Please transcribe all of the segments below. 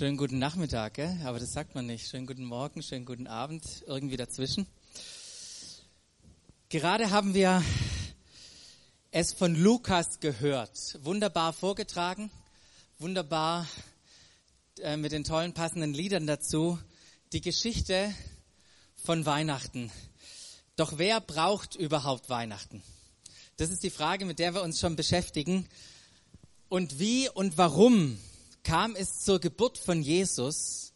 Schönen guten Nachmittag, gell? aber das sagt man nicht. Schönen guten Morgen, schönen guten Abend, irgendwie dazwischen. Gerade haben wir es von Lukas gehört. Wunderbar vorgetragen, wunderbar äh, mit den tollen passenden Liedern dazu. Die Geschichte von Weihnachten. Doch wer braucht überhaupt Weihnachten? Das ist die Frage, mit der wir uns schon beschäftigen. Und wie und warum kam es zur Geburt von Jesus,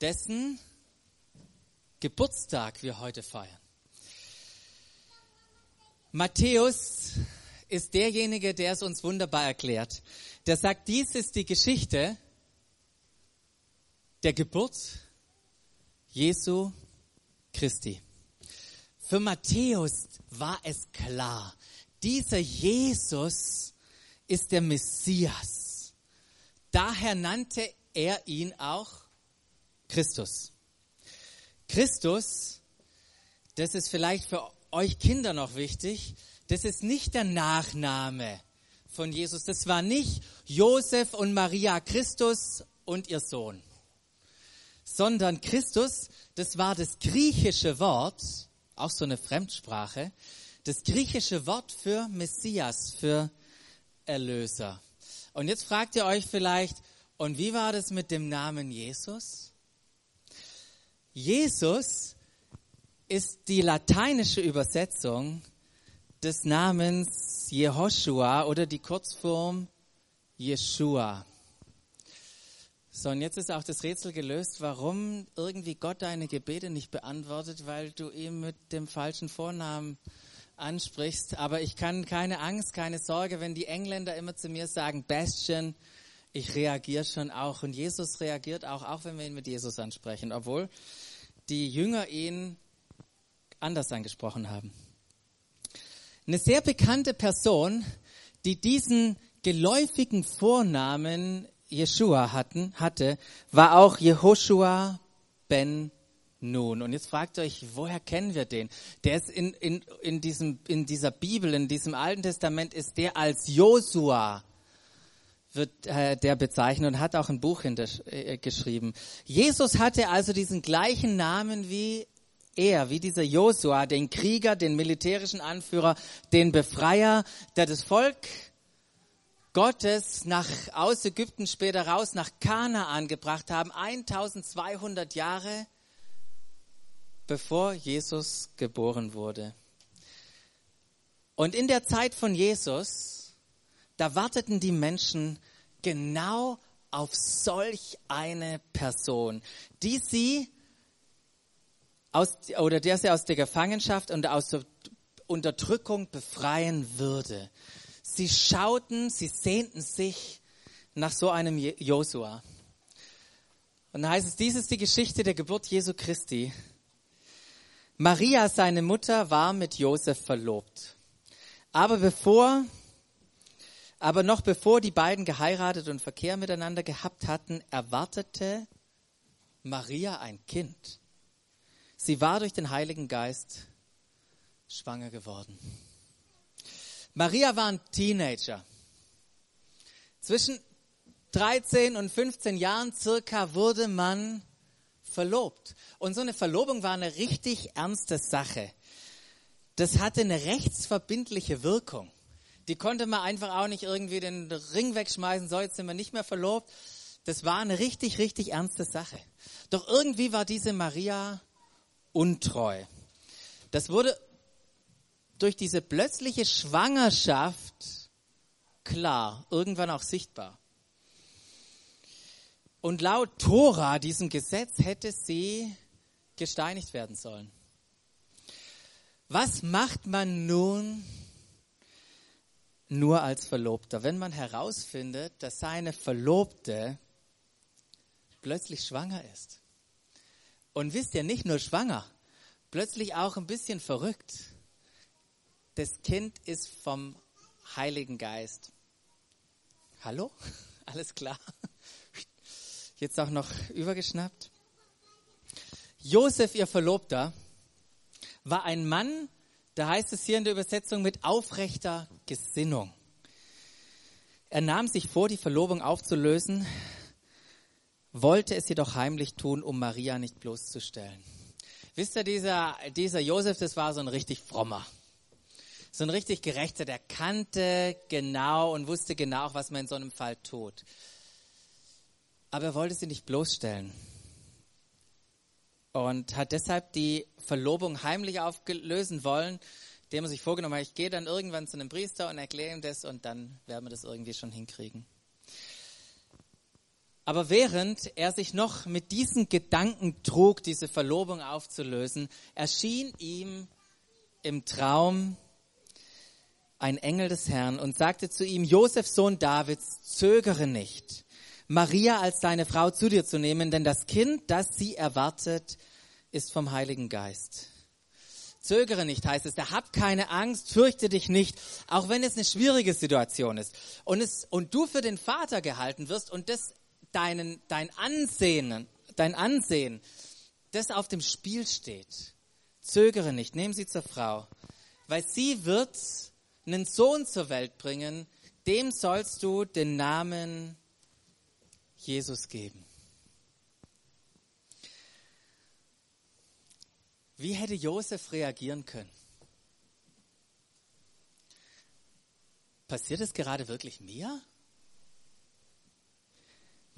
dessen Geburtstag wir heute feiern. Matthäus ist derjenige, der es uns wunderbar erklärt. Der sagt, dies ist die Geschichte der Geburt Jesu Christi. Für Matthäus war es klar, dieser Jesus ist der Messias. Daher nannte er ihn auch Christus. Christus, das ist vielleicht für euch Kinder noch wichtig, das ist nicht der Nachname von Jesus. Das war nicht Josef und Maria Christus und ihr Sohn, sondern Christus, das war das griechische Wort, auch so eine Fremdsprache, das griechische Wort für Messias, für Erlöser. Und jetzt fragt ihr euch vielleicht, und wie war das mit dem Namen Jesus? Jesus ist die lateinische Übersetzung des Namens Jehoshua oder die Kurzform Yeshua. So, und jetzt ist auch das Rätsel gelöst, warum irgendwie Gott deine Gebete nicht beantwortet, weil du ihm mit dem falschen Vornamen ansprichst. Aber ich kann keine Angst, keine Sorge, wenn die Engländer immer zu mir sagen, Bastian, ich reagiere schon auch. Und Jesus reagiert auch, auch wenn wir ihn mit Jesus ansprechen, obwohl die Jünger ihn anders angesprochen haben. Eine sehr bekannte Person, die diesen geläufigen Vornamen Jeshua hatten, hatte, war auch Jehoshua ben nun. Und jetzt fragt euch, woher kennen wir den? Der ist in, in, in, diesem, in dieser Bibel, in diesem Alten Testament, ist der als Josua wird äh, der bezeichnet und hat auch ein Buch äh, geschrieben. Jesus hatte also diesen gleichen Namen wie er, wie dieser Josua, den Krieger, den militärischen Anführer, den Befreier, der das Volk Gottes nach, aus Ägypten später raus nach Kanaan gebracht haben, 1200 Jahre bevor Jesus geboren wurde. Und in der Zeit von Jesus, da warteten die Menschen genau auf solch eine Person, die sie aus, oder der sie aus der Gefangenschaft und aus der Unterdrückung befreien würde. Sie schauten, sie sehnten sich nach so einem Josua. Und da heißt es, dies ist die Geschichte der Geburt Jesu Christi. Maria, seine Mutter, war mit Josef verlobt. Aber bevor, aber noch bevor die beiden geheiratet und Verkehr miteinander gehabt hatten, erwartete Maria ein Kind. Sie war durch den Heiligen Geist schwanger geworden. Maria war ein Teenager. Zwischen 13 und 15 Jahren circa wurde man verlobt. Und so eine Verlobung war eine richtig ernste Sache. Das hatte eine rechtsverbindliche Wirkung. Die konnte man einfach auch nicht irgendwie den Ring wegschmeißen, so jetzt sind wir nicht mehr verlobt. Das war eine richtig, richtig ernste Sache. Doch irgendwie war diese Maria untreu. Das wurde durch diese plötzliche Schwangerschaft klar, irgendwann auch sichtbar. Und laut Tora, diesem Gesetz, hätte sie gesteinigt werden sollen. Was macht man nun nur als Verlobter, wenn man herausfindet, dass seine Verlobte plötzlich schwanger ist? Und wisst ihr, nicht nur schwanger, plötzlich auch ein bisschen verrückt. Das Kind ist vom Heiligen Geist. Hallo? Alles klar? Jetzt auch noch übergeschnappt. Josef, ihr Verlobter, war ein Mann, da heißt es hier in der Übersetzung, mit aufrechter Gesinnung. Er nahm sich vor, die Verlobung aufzulösen, wollte es jedoch heimlich tun, um Maria nicht bloßzustellen. Wisst ihr, dieser, dieser Josef, das war so ein richtig frommer. So ein richtig gerechter, der kannte genau und wusste genau, was man in so einem Fall tut. Aber er wollte sie nicht bloßstellen. Und hat deshalb die Verlobung heimlich auflösen wollen, dem er sich vorgenommen hat, ich gehe dann irgendwann zu einem Priester und erkläre ihm das und dann werden wir das irgendwie schon hinkriegen. Aber während er sich noch mit diesen Gedanken trug, diese Verlobung aufzulösen, erschien ihm im Traum ein Engel des Herrn und sagte zu ihm, Josef, Sohn Davids, zögere nicht, Maria als deine Frau zu dir zu nehmen, denn das Kind, das sie erwartet, ist vom Heiligen Geist. Zögere nicht, heißt es. Da hab keine Angst, fürchte dich nicht, auch wenn es eine schwierige Situation ist. Und, es, und du für den Vater gehalten wirst und das deinen, dein Ansehen, dein Ansehen, das auf dem Spiel steht. Zögere nicht, nimm sie zur Frau, weil sie wird einen Sohn zur Welt bringen, dem sollst du den Namen Jesus geben. Wie hätte Josef reagieren können? Passiert es gerade wirklich mir?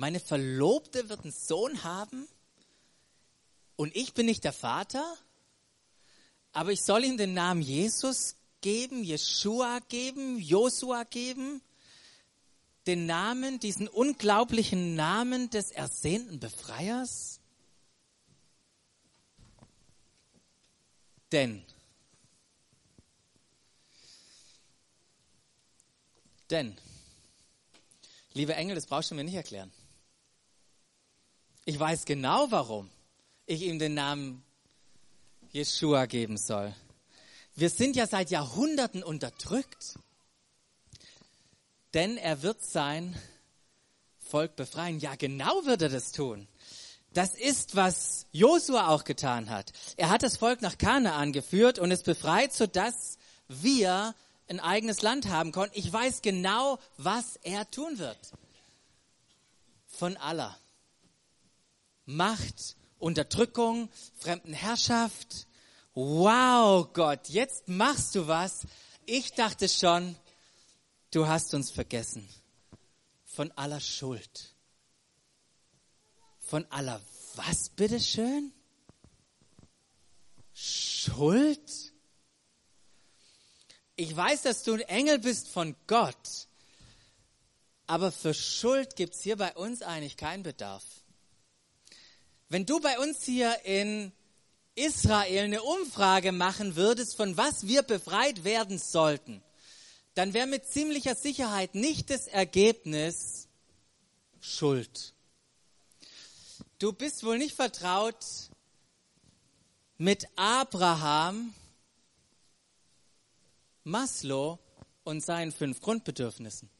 meine Verlobte wird einen Sohn haben und ich bin nicht der Vater, aber ich soll ihm den Namen Jesus geben, Jeshua geben, Josua geben, den Namen, diesen unglaublichen Namen des ersehnten Befreiers? Denn, denn, liebe Engel, das brauchst du mir nicht erklären. Ich weiß genau, warum ich ihm den Namen Jeshua geben soll. Wir sind ja seit Jahrhunderten unterdrückt. Denn er wird sein Volk befreien. Ja, genau wird er das tun. Das ist, was Josua auch getan hat. Er hat das Volk nach Kanaan geführt und es befreit, sodass wir ein eigenes Land haben konnten. Ich weiß genau, was er tun wird. Von aller. Macht, Unterdrückung, Fremdenherrschaft. Wow, Gott, jetzt machst du was. Ich dachte schon, du hast uns vergessen. Von aller Schuld. Von aller was, bitteschön? Schuld? Ich weiß, dass du ein Engel bist von Gott, aber für Schuld gibt's hier bei uns eigentlich keinen Bedarf. Wenn du bei uns hier in Israel eine Umfrage machen würdest, von was wir befreit werden sollten, dann wäre mit ziemlicher Sicherheit nicht das Ergebnis Schuld. Du bist wohl nicht vertraut mit Abraham, Maslow und seinen fünf Grundbedürfnissen.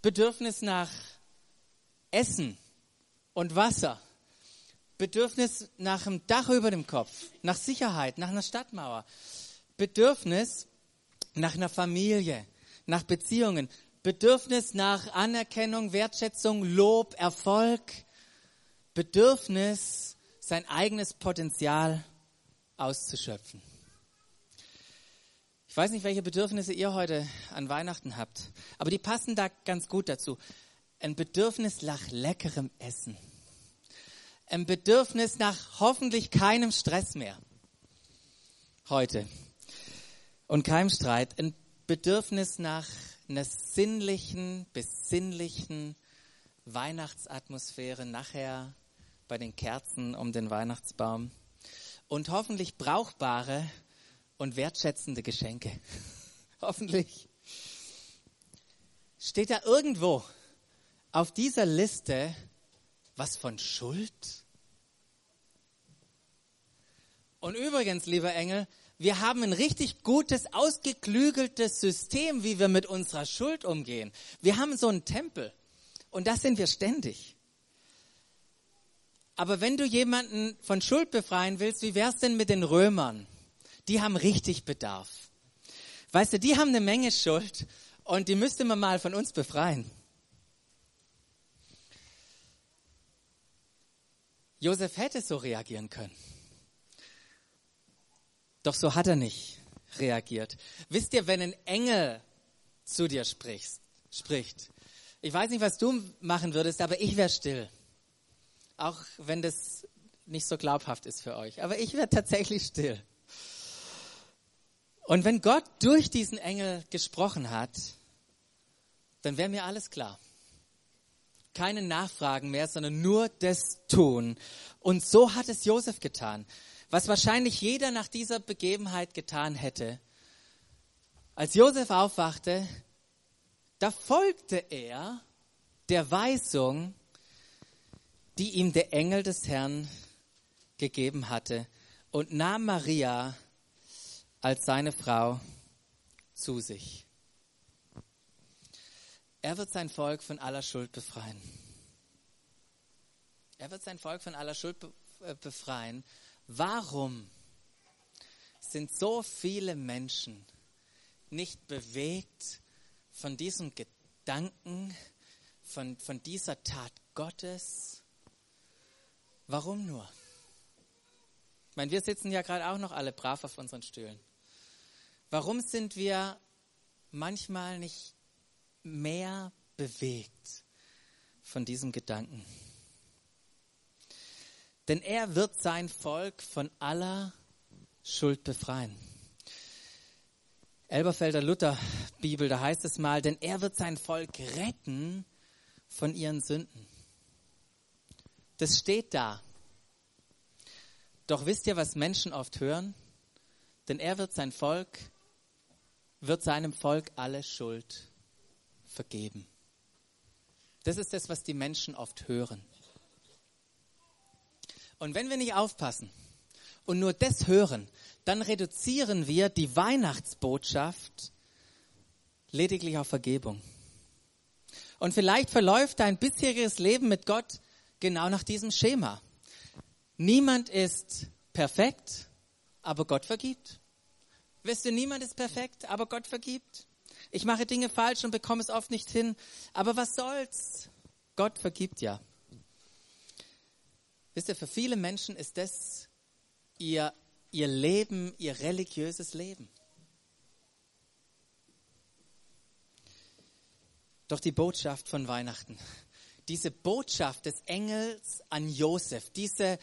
Bedürfnis nach Essen und Wasser, Bedürfnis nach einem Dach über dem Kopf, nach Sicherheit, nach einer Stadtmauer, Bedürfnis nach einer Familie, nach Beziehungen, Bedürfnis nach Anerkennung, Wertschätzung, Lob, Erfolg, Bedürfnis, sein eigenes Potenzial auszuschöpfen. Ich weiß nicht, welche Bedürfnisse ihr heute an Weihnachten habt, aber die passen da ganz gut dazu. Ein Bedürfnis nach leckerem Essen, ein Bedürfnis nach hoffentlich keinem Stress mehr. Heute und keinem Streit, ein Bedürfnis nach einer sinnlichen, besinnlichen Weihnachtsatmosphäre nachher bei den Kerzen um den Weihnachtsbaum und hoffentlich brauchbare und wertschätzende Geschenke. hoffentlich. Steht da irgendwo auf dieser Liste was von Schuld? Und übrigens, lieber Engel, wir haben ein richtig gutes, ausgeklügeltes System, wie wir mit unserer Schuld umgehen. Wir haben so einen Tempel und das sind wir ständig. Aber wenn du jemanden von Schuld befreien willst, wie wär's denn mit den Römern? Die haben richtig Bedarf. Weißt du, die haben eine Menge Schuld und die müsste man mal von uns befreien. Josef hätte so reagieren können. Doch so hat er nicht reagiert. Wisst ihr, wenn ein Engel zu dir sprichst, spricht, ich weiß nicht, was du machen würdest, aber ich wäre still. Auch wenn das nicht so glaubhaft ist für euch. Aber ich wäre tatsächlich still. Und wenn Gott durch diesen Engel gesprochen hat, dann wäre mir alles klar. Keine Nachfragen mehr, sondern nur das tun. Und so hat es Josef getan. Was wahrscheinlich jeder nach dieser Begebenheit getan hätte. Als Josef aufwachte, da folgte er der Weisung, die ihm der Engel des Herrn gegeben hatte und nahm Maria als seine Frau zu sich. Er wird sein Volk von aller Schuld befreien. Er wird sein Volk von aller Schuld äh, befreien. Warum sind so viele Menschen nicht bewegt von diesem Gedanken, von, von dieser Tat Gottes? Warum nur? Ich meine, wir sitzen ja gerade auch noch alle brav auf unseren Stühlen. Warum sind wir manchmal nicht mehr bewegt von diesem Gedanken? Denn er wird sein Volk von aller Schuld befreien. Elberfelder Luther Bibel, da heißt es mal, denn er wird sein Volk retten von ihren Sünden. Das steht da. Doch wisst ihr, was Menschen oft hören? Denn er wird sein Volk, wird seinem Volk alle Schuld vergeben. Das ist das, was die Menschen oft hören. Und wenn wir nicht aufpassen und nur das hören, dann reduzieren wir die Weihnachtsbotschaft lediglich auf Vergebung. Und vielleicht verläuft dein bisheriges Leben mit Gott genau nach diesem Schema. Niemand ist perfekt, aber Gott vergibt. Wisst ihr, niemand ist perfekt, aber Gott vergibt. Ich mache Dinge falsch und bekomme es oft nicht hin, aber was soll's? Gott vergibt ja. Wisst ihr, für viele Menschen ist das ihr, ihr Leben, ihr religiöses Leben. Doch die Botschaft von Weihnachten, diese Botschaft des Engels an Josef, diese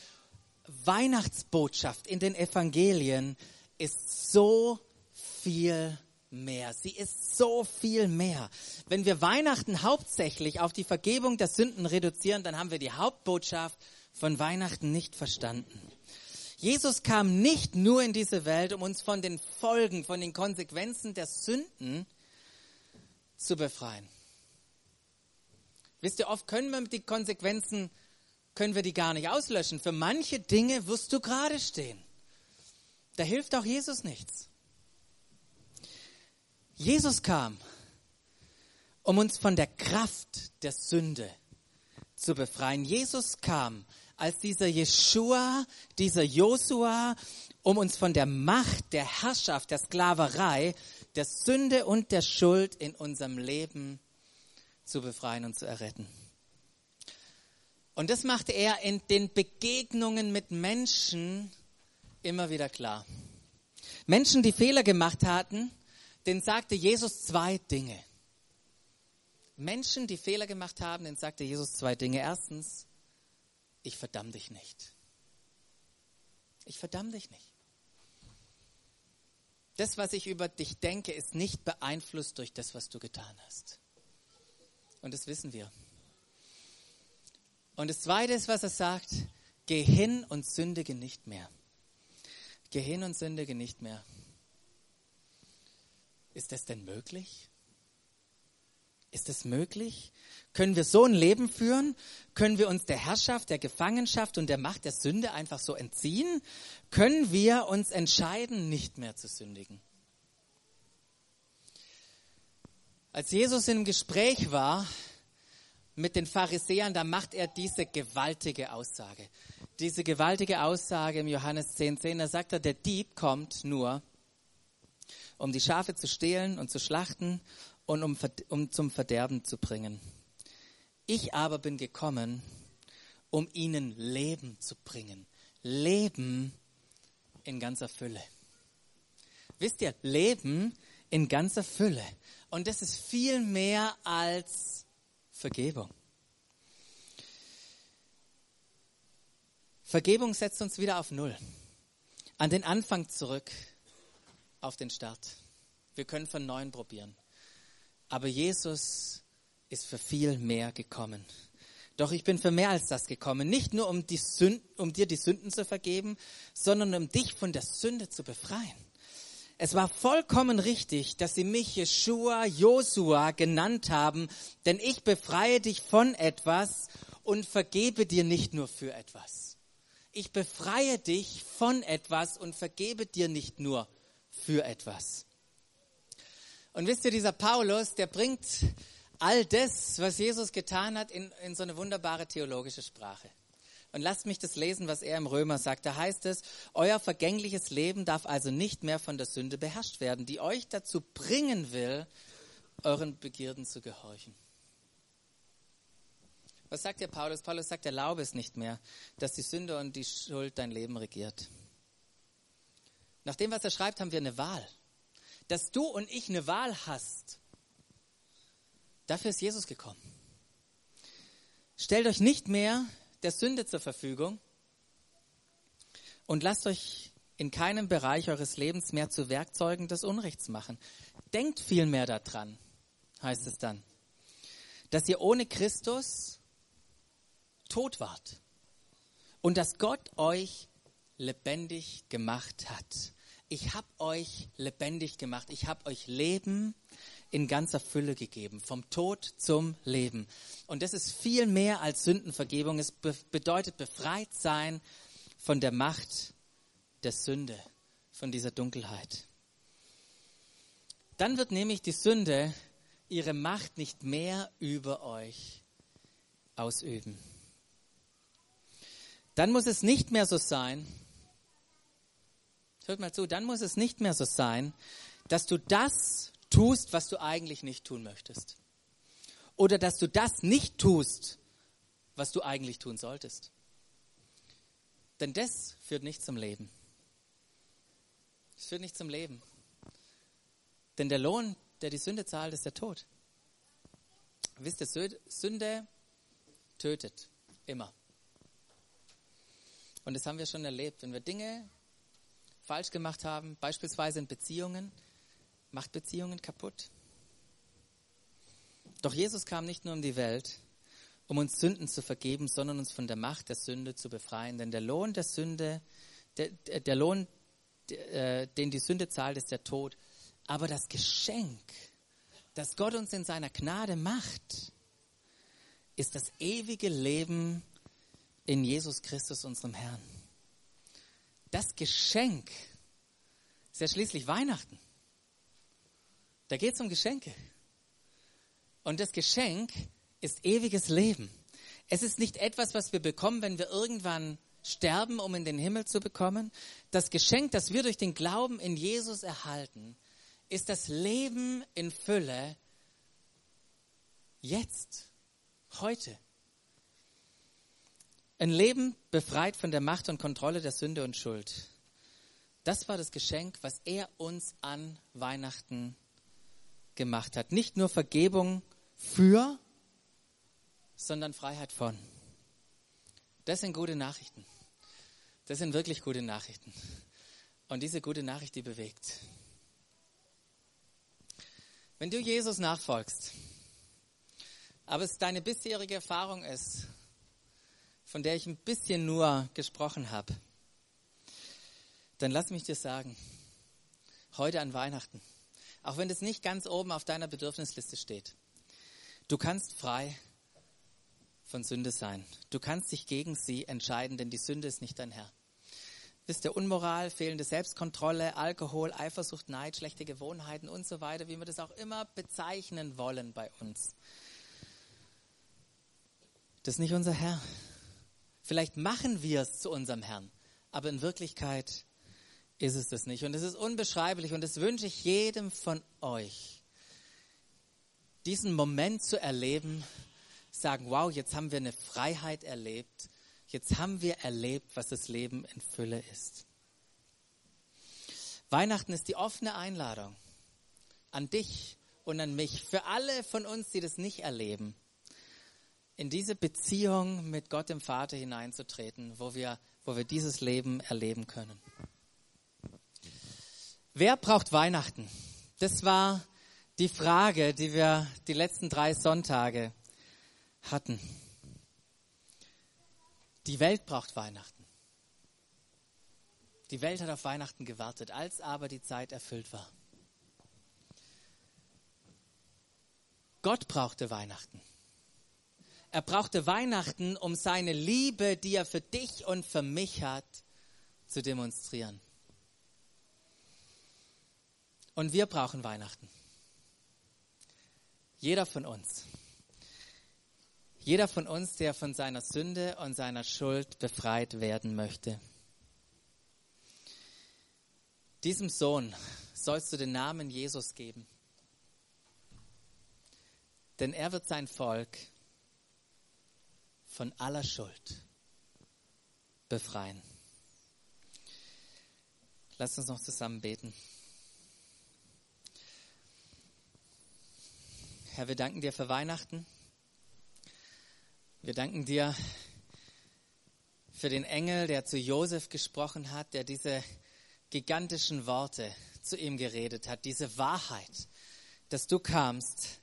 Weihnachtsbotschaft in den Evangelien ist so viel mehr. Sie ist so viel mehr. Wenn wir Weihnachten hauptsächlich auf die Vergebung der Sünden reduzieren, dann haben wir die Hauptbotschaft von Weihnachten nicht verstanden. Jesus kam nicht nur in diese Welt, um uns von den Folgen, von den Konsequenzen der Sünden zu befreien. Wisst ihr, oft können wir die Konsequenzen, können wir die gar nicht auslöschen. Für manche Dinge wirst du gerade stehen. Da hilft auch Jesus nichts. Jesus kam, um uns von der Kraft der Sünde zu befreien. Jesus kam, als dieser Jeshua, dieser Josua, um uns von der Macht, der Herrschaft, der Sklaverei, der Sünde und der Schuld in unserem Leben zu befreien und zu erretten. Und das machte er in den Begegnungen mit Menschen immer wieder klar. Menschen, die Fehler gemacht hatten, denen sagte Jesus zwei Dinge. Menschen, die Fehler gemacht haben, denen sagte Jesus zwei Dinge. Erstens, ich verdamme dich nicht. Ich verdamme dich nicht. Das, was ich über dich denke, ist nicht beeinflusst durch das, was du getan hast. Und das wissen wir. Und das Zweite ist, was er sagt, geh hin und sündige nicht mehr. Geh hin und sündige nicht mehr. Ist das denn möglich? Ist es möglich? Können wir so ein Leben führen? Können wir uns der Herrschaft, der Gefangenschaft und der Macht der Sünde einfach so entziehen? Können wir uns entscheiden, nicht mehr zu sündigen? Als Jesus im Gespräch war mit den Pharisäern, da macht er diese gewaltige Aussage. Diese gewaltige Aussage im Johannes 10, 10, da sagt er, der Dieb kommt nur, um die Schafe zu stehlen und zu schlachten und um, um zum Verderben zu bringen. Ich aber bin gekommen, um ihnen Leben zu bringen. Leben in ganzer Fülle. Wisst ihr, Leben in ganzer Fülle. Und das ist viel mehr als Vergebung. Vergebung setzt uns wieder auf Null. An den Anfang zurück, auf den Start. Wir können von neuem probieren. Aber Jesus ist für viel mehr gekommen. Doch ich bin für mehr als das gekommen. Nicht nur um, die Sünden, um dir die Sünden zu vergeben, sondern um dich von der Sünde zu befreien. Es war vollkommen richtig, dass sie mich Jeshua, Josua genannt haben, denn ich befreie dich von etwas und vergebe dir nicht nur für etwas. Ich befreie dich von etwas und vergebe dir nicht nur für etwas. Und wisst ihr, dieser Paulus, der bringt all das, was Jesus getan hat, in, in so eine wunderbare theologische Sprache. Und lasst mich das lesen, was er im Römer sagt. Da heißt es, euer vergängliches Leben darf also nicht mehr von der Sünde beherrscht werden, die euch dazu bringen will, euren Begierden zu gehorchen. Was sagt der Paulus? Paulus sagt, erlaube es nicht mehr, dass die Sünde und die Schuld dein Leben regiert. Nach dem, was er schreibt, haben wir eine Wahl. Dass du und ich eine Wahl hast, dafür ist Jesus gekommen. Stellt euch nicht mehr der Sünde zur Verfügung und lasst euch in keinem Bereich eures Lebens mehr zu Werkzeugen des Unrechts machen. Denkt vielmehr daran, heißt es dann, dass ihr ohne Christus tot wart und dass Gott euch lebendig gemacht hat. Ich habe euch lebendig gemacht. Ich habe euch Leben in ganzer Fülle gegeben, vom Tod zum Leben. Und das ist viel mehr als Sündenvergebung. Es be bedeutet befreit sein von der Macht der Sünde, von dieser Dunkelheit. Dann wird nämlich die Sünde ihre Macht nicht mehr über euch ausüben. Dann muss es nicht mehr so sein, hört mal zu, dann muss es nicht mehr so sein, dass du das tust, was du eigentlich nicht tun möchtest. Oder dass du das nicht tust, was du eigentlich tun solltest. Denn das führt nicht zum Leben. Es führt nicht zum Leben. Denn der Lohn, der die Sünde zahlt, ist der Tod. Wisst ihr, Sünde tötet immer. Und das haben wir schon erlebt. Wenn wir Dinge falsch gemacht haben, beispielsweise in Beziehungen, macht Beziehungen kaputt. Doch Jesus kam nicht nur um die Welt, um uns Sünden zu vergeben, sondern uns von der Macht der Sünde zu befreien. Denn der Lohn der Sünde, der, der Lohn, äh, den die Sünde zahlt, ist der Tod. Aber das Geschenk, das Gott uns in seiner Gnade macht, ist das ewige Leben in Jesus Christus, unserem Herrn. Das Geschenk ist ja schließlich Weihnachten. Da geht es um Geschenke. Und das Geschenk ist ewiges Leben. Es ist nicht etwas, was wir bekommen, wenn wir irgendwann sterben, um in den Himmel zu bekommen. Das Geschenk, das wir durch den Glauben in Jesus erhalten, ist das Leben in Fülle jetzt, heute. Ein Leben befreit von der Macht und Kontrolle der Sünde und Schuld. Das war das Geschenk, was er uns an Weihnachten gemacht hat. Nicht nur Vergebung für, sondern Freiheit von. Das sind gute Nachrichten. Das sind wirklich gute Nachrichten. Und diese gute Nachricht, die bewegt. Wenn du Jesus nachfolgst, aber es deine bisherige Erfahrung ist, von der ich ein bisschen nur gesprochen habe, dann lass mich dir sagen, heute an Weihnachten, auch wenn es nicht ganz oben auf deiner Bedürfnisliste steht. Du kannst frei von Sünde sein. Du kannst dich gegen sie entscheiden, denn die Sünde ist nicht dein Herr. Wisst ihr, Unmoral, fehlende Selbstkontrolle, Alkohol, Eifersucht, Neid, schlechte Gewohnheiten und so weiter, wie wir das auch immer bezeichnen wollen bei uns. Das ist nicht unser Herr. Vielleicht machen wir es zu unserem Herrn, aber in Wirklichkeit ist es das nicht. Und es ist unbeschreiblich und das wünsche ich jedem von euch, diesen Moment zu erleben, sagen, wow, jetzt haben wir eine Freiheit erlebt Jetzt haben wir erlebt, was das Leben in Fülle ist. Weihnachten ist die offene Einladung an dich und an mich, für alle von uns, die das nicht erleben, in diese Beziehung mit Gott dem Vater hineinzutreten, wo wir, wo wir dieses Leben erleben können. Wer braucht Weihnachten? Das war die Frage, die wir die letzten drei Sonntage hatten. Die Welt braucht Weihnachten. Die Welt hat auf Weihnachten gewartet, als aber die Zeit erfüllt war. Gott brauchte Weihnachten. Er brauchte Weihnachten, um seine Liebe, die er für dich und für mich hat, zu demonstrieren. Und wir brauchen Weihnachten. Jeder von uns. Jeder von uns, der von seiner Sünde und seiner Schuld befreit werden möchte. Diesem Sohn sollst du den Namen Jesus geben. Denn er wird sein Volk von aller Schuld befreien. Lass uns noch zusammen beten. Herr, wir danken dir für Weihnachten. Wir danken dir für den Engel, der zu Josef gesprochen hat, der diese gigantischen Worte zu ihm geredet hat, diese Wahrheit, dass du kamst,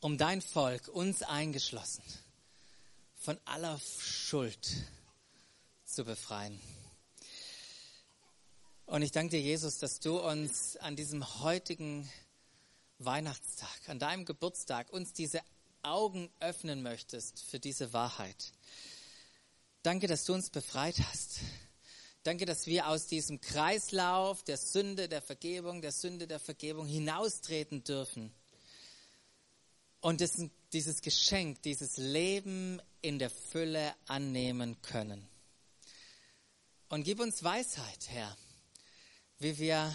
um dein Volk, uns eingeschlossen, von aller Schuld zu befreien. Und ich danke dir, Jesus, dass du uns an diesem heutigen Weihnachtstag, an deinem Geburtstag, uns diese Augen öffnen möchtest für diese Wahrheit. Danke, dass du uns befreit hast. Danke, dass wir aus diesem Kreislauf der Sünde, der Vergebung, der Sünde, der Vergebung hinaustreten dürfen. Und das, dieses Geschenk, dieses Leben in der Fülle annehmen können. Und gib uns Weisheit, Herr, wie wir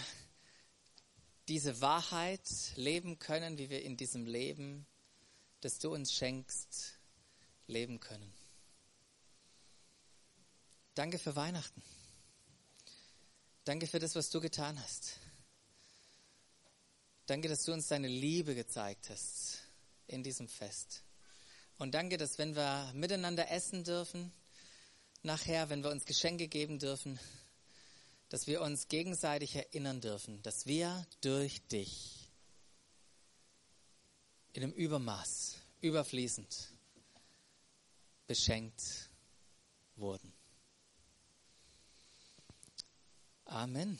diese Wahrheit leben können, wie wir in diesem Leben das du uns schenkst, leben können. Danke für Weihnachten. Danke für das, was du getan hast. Danke, dass du uns deine Liebe gezeigt hast in diesem Fest. Und danke, dass wenn wir miteinander essen dürfen, nachher, wenn wir uns Geschenke geben dürfen, dass wir uns gegenseitig erinnern dürfen, dass wir durch dich in einem Übermaß, überfließend beschenkt wurden. Amen.